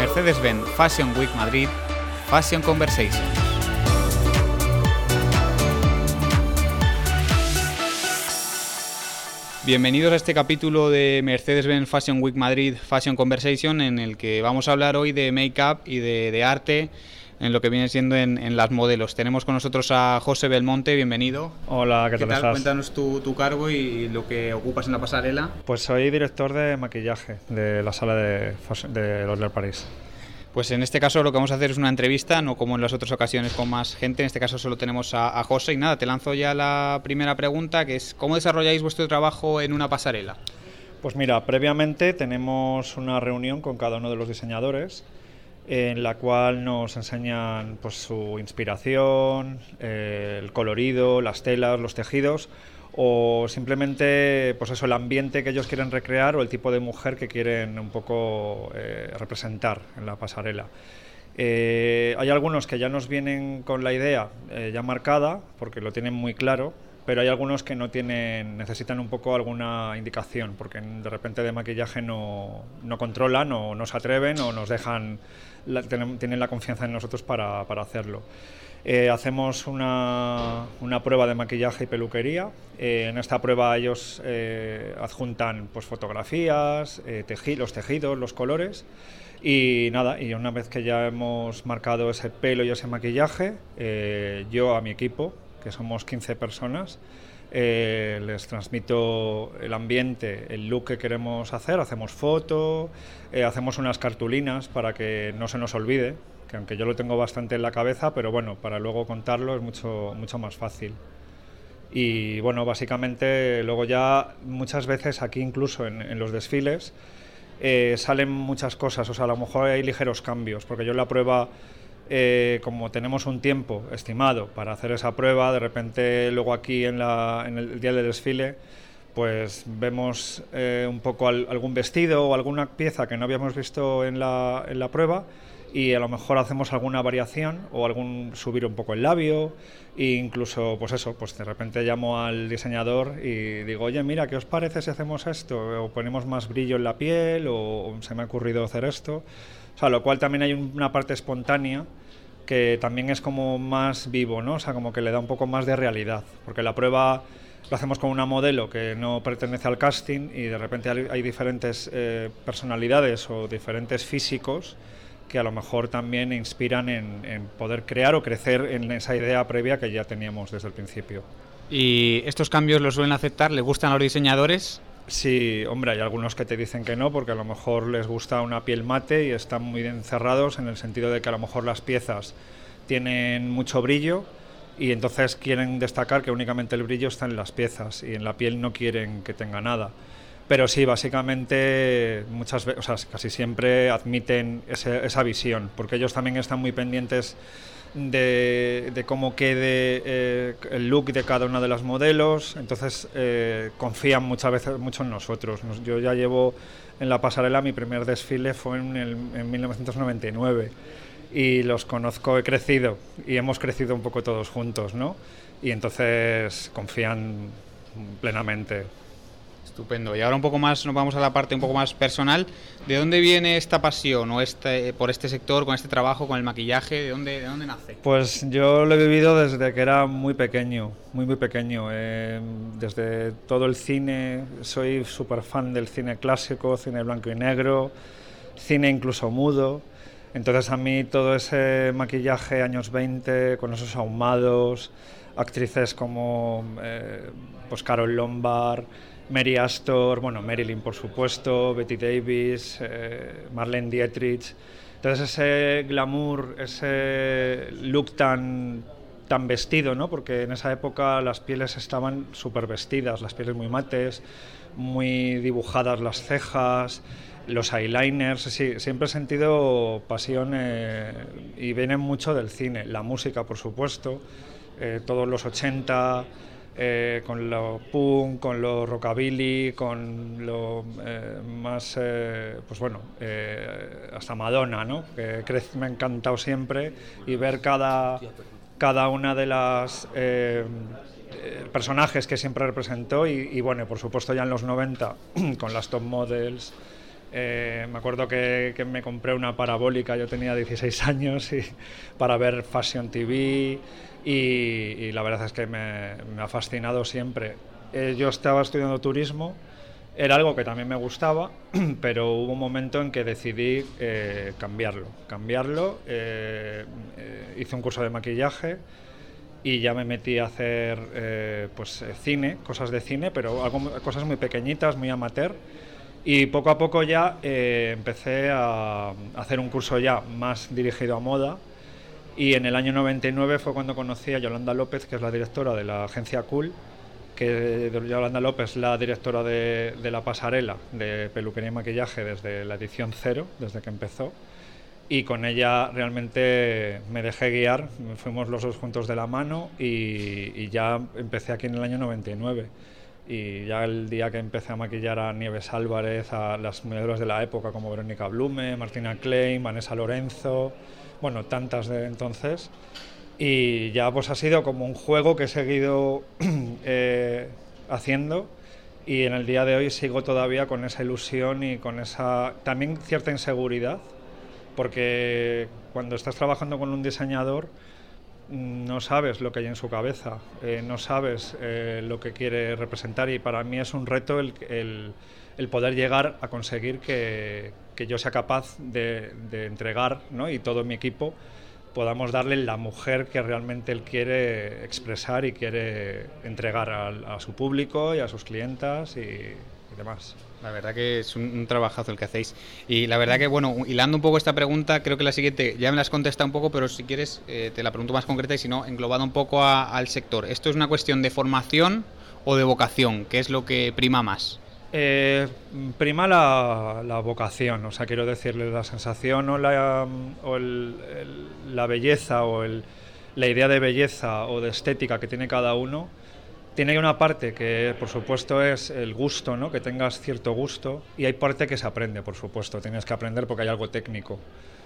Mercedes-Benz Fashion Week Madrid, Fashion Conversation. Bienvenidos a este capítulo de Mercedes-Benz Fashion Week Madrid Fashion Conversation en el que vamos a hablar hoy de make-up y de, arte en lo que viene siendo en, las modelos. Tenemos con nosotros a José Belmonte, bienvenido. Hola, ¿qué, tal, estás? Cuéntanos tu, tu, cargo y lo que ocupas en la pasarela. Pues soy director de maquillaje de la sala de, de L'Oréal París. Pues en este caso lo que vamos a hacer es una entrevista, no como en las otras ocasiones con más gente. En este caso solo tenemos a, José. Y nada, te lanzo ya la primera pregunta, que es ¿cómo desarrolláis vuestro trabajo en una pasarela? Pues mira, previamente tenemos una reunión con cada uno de los diseñadores en la cual nos enseñan pues, su inspiración, eh, el colorido, las telas, los tejidos o simplemente pues eso el ambiente que ellos quieren recrear o el tipo de mujer que quieren un poco eh, representar en la pasarela. Eh, hay algunos que ya nos vienen con la idea ya marcada porque lo tienen muy claro, pero hay algunos que no tienen, necesitan un poco alguna indicación porque de repente de maquillaje no, no controlan o no se atreven o nos dejan, tienen la confianza en nosotros para, para hacerlo. Eh, hacemos una, prueba de maquillaje y peluquería. Eh, en esta prueba ellos eh, adjuntan pues, fotografías, los tejidos, los colores. Y nada, y una vez que ya hemos marcado ese pelo y ese maquillaje, yo a mi equipo, que somos 15 personas, les transmito el ambiente, el look que queremos hacer, hacemos foto, hacemos unas cartulinas para que no se nos olvide, que aunque yo lo tengo bastante en la cabeza, pero bueno, para luego contarlo es mucho, mucho más fácil. Y bueno, básicamente luego ya muchas veces aquí incluso en, los desfiles eh, salen muchas cosas, o sea, a lo mejor hay ligeros cambios, porque yo en la prueba, eh, como tenemos un tiempo estimado para hacer esa prueba, de repente luego aquí en, la, en el día del desfile, pues vemos eh, un poco algún vestido o alguna pieza que no habíamos visto en la, en la prueba y a lo mejor hacemos alguna variación o algún subir un poco el labio e incluso pues eso pues de repente llamo al diseñador y digo oye mira qué os parece si hacemos esto o ponemos más brillo en la piel o, se me ha ocurrido hacer esto o sea lo cual también hay una parte espontánea que también es como más vivo no o sea como que le da un poco más de realidad porque la prueba lo hacemos con una modelo que no pertenece al casting y de repente hay, diferentes eh, personalidades o diferentes físicos que a lo mejor también inspiran en, poder crear o crecer en esa idea previa que ya teníamos desde el principio. ¿Y estos cambios los suelen aceptar? ¿Le gustan a los diseñadores? Sí, hombre, hay algunos que te dicen que no, porque a lo mejor les gusta una piel mate y están muy encerrados en el sentido de que a lo mejor las piezas tienen mucho brillo y entonces quieren destacar que únicamente el brillo está en las piezas y en la piel no quieren que tenga nada. Pero sí, básicamente muchas veces, o sea, casi siempre admiten esa visión, porque ellos también están muy pendientes de, cómo quede eh, el look de cada una de las modelos, entonces eh, confían muchas veces mucho en nosotros. yo ya llevo en la pasarela, mi primer desfile fue en, en 1999 y los conozco, he crecido y hemos crecido un poco todos juntos, ¿no? Y entonces confían plenamente. Estupendo. Y ahora un poco más, nos vamos a la parte un poco más personal. ¿De dónde viene esta pasión o este, por este sector, con este trabajo, con el maquillaje? ¿De dónde, de dónde nace? Pues yo lo he vivido desde que era muy pequeño, muy, muy pequeño. Eh, desde todo el cine, soy súper fan del cine clásico, cine blanco y negro, cine incluso mudo. Entonces a mí todo ese maquillaje años 20, con esos ahumados, actrices como eh, pues Carol Lombard, Mary Astor, bueno, Marilyn por supuesto, Betty Davis, eh, Marlene Dietrich. Entonces ese glamour, ese look tan, tan vestido, ¿no? Porque en esa época las pieles estaban súper vestidas, las pieles muy mates, muy dibujadas las cejas, los eyeliners, sí, siempre he sentido pasión eh, y viene mucho del cine, la música por supuesto, eh, todos los 80, eh, con lo punk, con lo rockabilly, con lo eh, más, eh, pues bueno, hasta Madonna, ¿no? Que me ha encantado siempre y ver cada, cada una de las personajes que siempre representó y, bueno, por supuesto ya en los 90 con las top models Eh, me acuerdo que, me compré una parabólica, yo tenía 16 años, para ver Fashion TV y, la verdad es que me, ha fascinado siempre. Eh, yo estaba estudiando turismo, era algo que también me gustaba, pero hubo un momento en que decidí eh, cambiarlo. Cambiarlo, hice un curso de maquillaje y ya me metí a hacer pues, cine, cosas de cine, pero algo, cosas muy pequeñitas, muy amateur y poco a poco ya eh, empecé a hacer un curso ya más dirigido a moda. Y en el año 99 fue cuando conocí a Yolanda López, que es la directora de la agencia Cool, que Yolanda López la directora de, la pasarela de peluquería y maquillaje desde la edición cero, desde que empezó. Y con ella realmente me dejé guiar, fuimos los dos juntos de la mano y, y ya empecé aquí en el año 99 y ya el día que empecé a maquillar a Nieves Álvarez, a las modelos de la época como Verónica Blume, Martina Klein, Vanessa Lorenzo, bueno, tantas de entonces. Y ya pues ha sido como un juego que he seguido eh, haciendo y en el día de hoy sigo todavía con esa ilusión y con esa también cierta inseguridad, porque cuando estás trabajando con un diseñador, no sabes lo que hay en su cabeza, eh, no sabes eh, lo que quiere representar y para mí es un reto el, el, poder llegar a conseguir que, que yo sea capaz de, de, entregar ¿no? y todo mi equipo podamos darle la mujer que realmente él quiere expresar y quiere entregar a, a su público y a sus clientas y, y demás. La verdad que es un, trabajazo el que hacéis. Y la verdad que, bueno, hilando un poco esta pregunta, creo que la siguiente ya me la has contestado un poco, pero si quieres eh, te la pregunto más concreta y si no, englobado un poco al sector. ¿Esto es una cuestión de formación o de vocación? ¿Qué es lo que prima más? Eh, prima la, vocación, o sea, quiero decirle la sensación o la, o la belleza o la idea de belleza o de estética que tiene cada uno tiene una parte que, por supuesto, es el gusto, ¿no? que tengas cierto gusto, y hay parte que se aprende, por supuesto. Tienes que aprender porque hay algo técnico.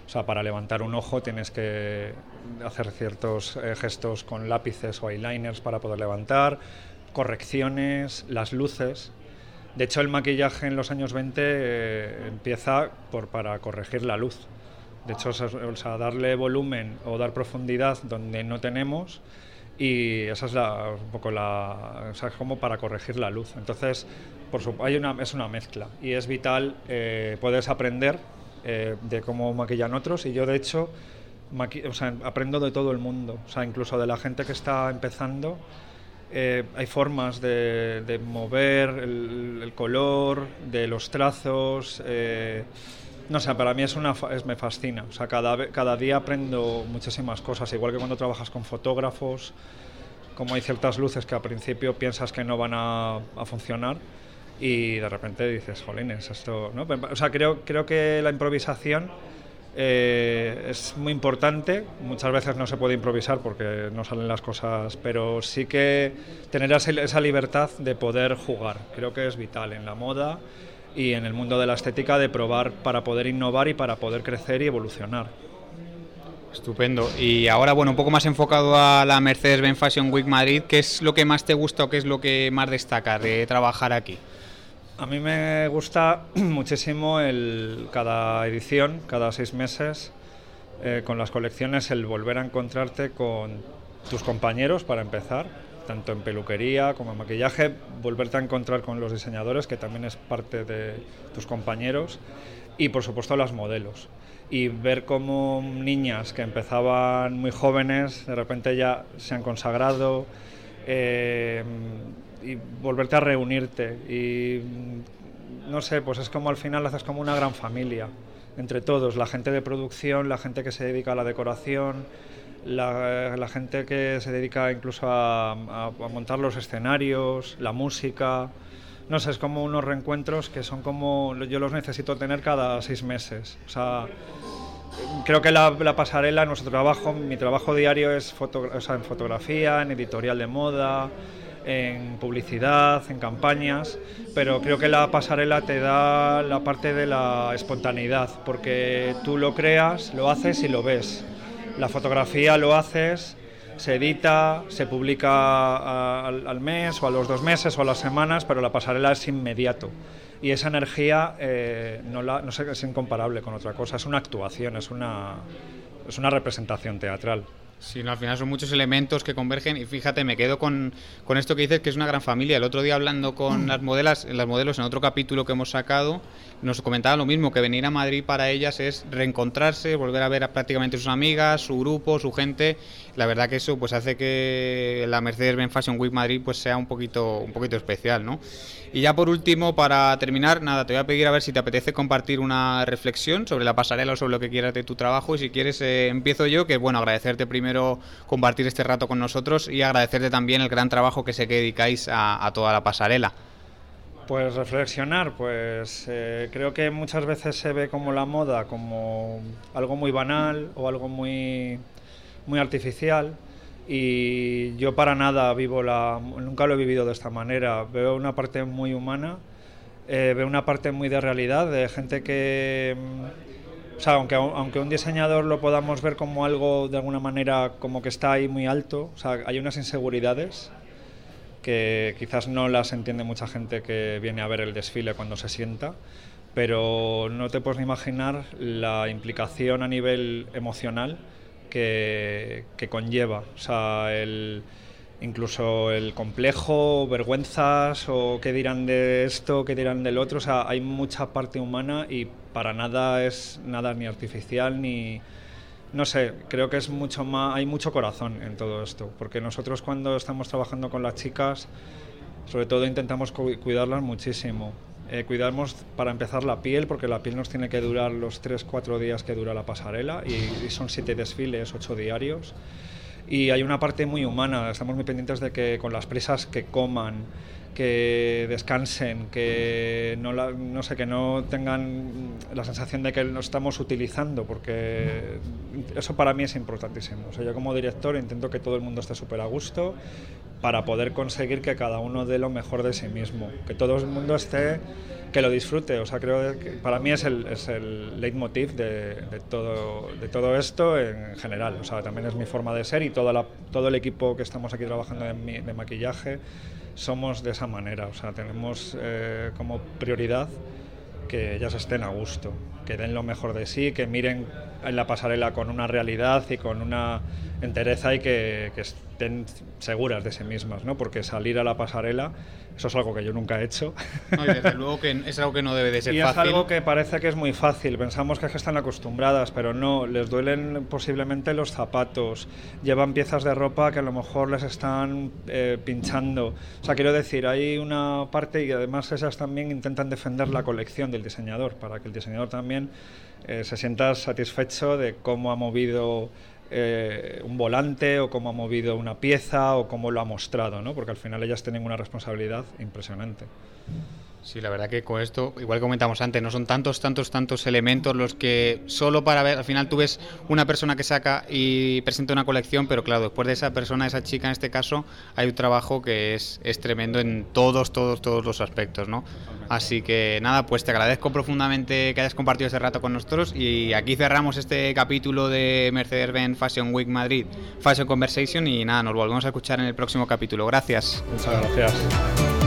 O sea, para levantar un ojo tienes que hacer ciertos eh, gestos con lápices o eyeliners para poder levantar, correcciones, las luces. De hecho, el maquillaje en los años 20 eh, empieza por, para corregir la luz. De hecho, o sea, darle volumen o dar profundidad donde no tenemos y esa es la, un poco la, o sea, como para corregir la luz. Entonces, por hay una, es una mezcla y es vital, eh, puedes aprender eh, de cómo maquillan otros y yo de hecho o aprendo de todo el mundo, o sea, incluso de la gente que está empezando. Eh, hay formas de, de mover el, el, color, de los trazos. No sé, para mí es una, es, me fascina. O sea, cada, cada día aprendo muchísimas cosas, igual que cuando trabajas con fotógrafos, como hay ciertas luces que al principio piensas que no van a, funcionar y de repente dices, jolines, esto... ¿no? O sea, creo, creo que la improvisación eh, es muy importante. Muchas veces no se puede improvisar porque no salen las cosas, pero sí que tener esa libertad de poder jugar. Creo que es vital en la moda y en el mundo de la estética de probar para poder innovar y para poder crecer y evolucionar. Estupendo. Y ahora, bueno, un poco más enfocado a la Mercedes-Benz Fashion Week Madrid, ¿qué es lo que más te gusta o qué es lo que más destaca de trabajar aquí? A mí me gusta muchísimo el, cada edición, cada seis meses, eh, con las colecciones, el volver a encontrarte con tus compañeros para empezar tanto en peluquería como en maquillaje, volverte a encontrar con los diseñadores, que también es parte de tus compañeros, y por supuesto las modelos. Y ver cómo niñas que empezaban muy jóvenes, de repente ya se han consagrado, eh, y volverte a reunirte. Y no sé, pues es como al final haces como una gran familia entre todos, la gente de producción, la gente que se dedica a la decoración, la, gente que se dedica incluso a, montar los escenarios, la música. No sé, es como unos reencuentros que son como. Yo los necesito tener cada seis meses. O sea, creo que la, pasarela, nuestro trabajo, mi trabajo diario es en fotografía, en editorial de moda, en publicidad, en campañas, pero creo que la pasarela te da la parte de la espontaneidad, porque tú lo creas, lo haces y lo ves. La fotografía lo haces, se edita, se publica al, mes o a los dos meses o a las semanas, pero la pasarela es inmediato. y esa energía eh, no, la, no es incomparable con otra cosa, es una actuación, es una, es una representación teatral. Sí, al final son muchos elementos que convergen y fíjate, me quedo con, con, esto que dices que es una gran familia. El otro día hablando con las modelas, las modelos en otro capítulo que hemos sacado, nos comentaban lo mismo, que venir a Madrid para ellas es reencontrarse, volver a ver a prácticamente sus amigas, su grupo, su gente. La verdad que eso pues hace que la Mercedes-Benz Fashion Week Madrid pues sea un poquito, un poquito especial, ¿no? Y ya por último, para terminar, nada, te voy a pedir a ver si te apetece compartir una reflexión sobre la pasarela o sobre lo que quieras de tu trabajo. Y si quieres, eh, empiezo yo, que bueno, agradecerte primero compartir este rato con nosotros y agradecerte también el gran trabajo que sé que dedicáis a, toda la pasarela. Pues reflexionar, pues eh, creo que muchas veces se ve como la moda como algo muy banal o algo muy, muy artificial y yo para nada vivo la nunca lo he vivido de esta manera veo una parte muy humana eh, veo una parte muy de realidad de gente que o sea aunque aunque un diseñador lo podamos ver como algo de alguna manera como que está ahí muy alto o sea hay unas inseguridades que quizás no las entiende mucha gente que viene a ver el desfile cuando se sienta pero no te puedes ni imaginar la implicación a nivel emocional que, conlleva. O sea, el, incluso el complejo, vergüenzas o qué dirán de esto, qué dirán del otro. O sea, hay mucha parte humana y para nada es nada ni artificial ni... No sé, creo que es mucho más, hay mucho corazón en todo esto, porque nosotros cuando estamos trabajando con las chicas, sobre todo intentamos cuidarlas muchísimo. Eh, cuidamos para empezar la piel, porque la piel nos tiene que durar los 3-4 días que dura la pasarela y, son 7 desfiles, 8 diarios. Y hay una parte muy humana, estamos muy pendientes de que con las presas que coman, que descansen, que no, no sé, que no tengan la sensación de que lo estamos utilizando, porque eso para mí es importantísimo. O sea, yo como director intento que todo el mundo esté súper a gusto para poder conseguir que cada uno dé lo mejor de sí mismo, que todo el mundo esté, que lo disfrute. O sea, creo que para mí es el, es el leitmotiv de, todo, de todo esto en general. O sea, también es mi forma de ser y toda la, todo el equipo que estamos aquí trabajando de, de maquillaje somos de esa manera. O sea, tenemos eh, como prioridad que ellas estén a gusto, que den lo mejor de sí, que miren en la pasarela con una realidad y con una entereza y que, que estén seguras de sí mismas, ¿no? Porque salir a la pasarela, eso es algo que yo nunca he hecho. No, y desde luego que es algo que no debe de ser y fácil. es algo que parece que es muy fácil. Pensamos que, es que están acostumbradas, pero no. Les duelen posiblemente los zapatos. Llevan piezas de ropa que a lo mejor les están eh, pinchando. O sea, quiero decir, hay una parte y además esas también intentan defender la colección del diseñador, para que el diseñador eh, se sienta satisfecho de cómo ha movido eh, un volante o cómo ha movido una pieza o cómo lo ha mostrado, ¿no? porque al final ellas tienen una responsabilidad impresionante. Sí, la verdad que con esto, igual comentamos antes, no son tantos, tantos, tantos elementos los que solo para ver, al final tú ves una persona que saca y presenta una colección, pero claro, después de esa persona, esa chica en este caso, hay un trabajo que es, es tremendo en todos, todos, todos los aspectos, ¿no? Así que nada, pues te agradezco profundamente que hayas compartido este rato con nosotros y aquí cerramos este capítulo de Mercedes-Benz Fashion Week Madrid, Fashion Conversation y nada, nos volvemos a escuchar en el próximo capítulo. Gracias. Muchas gracias.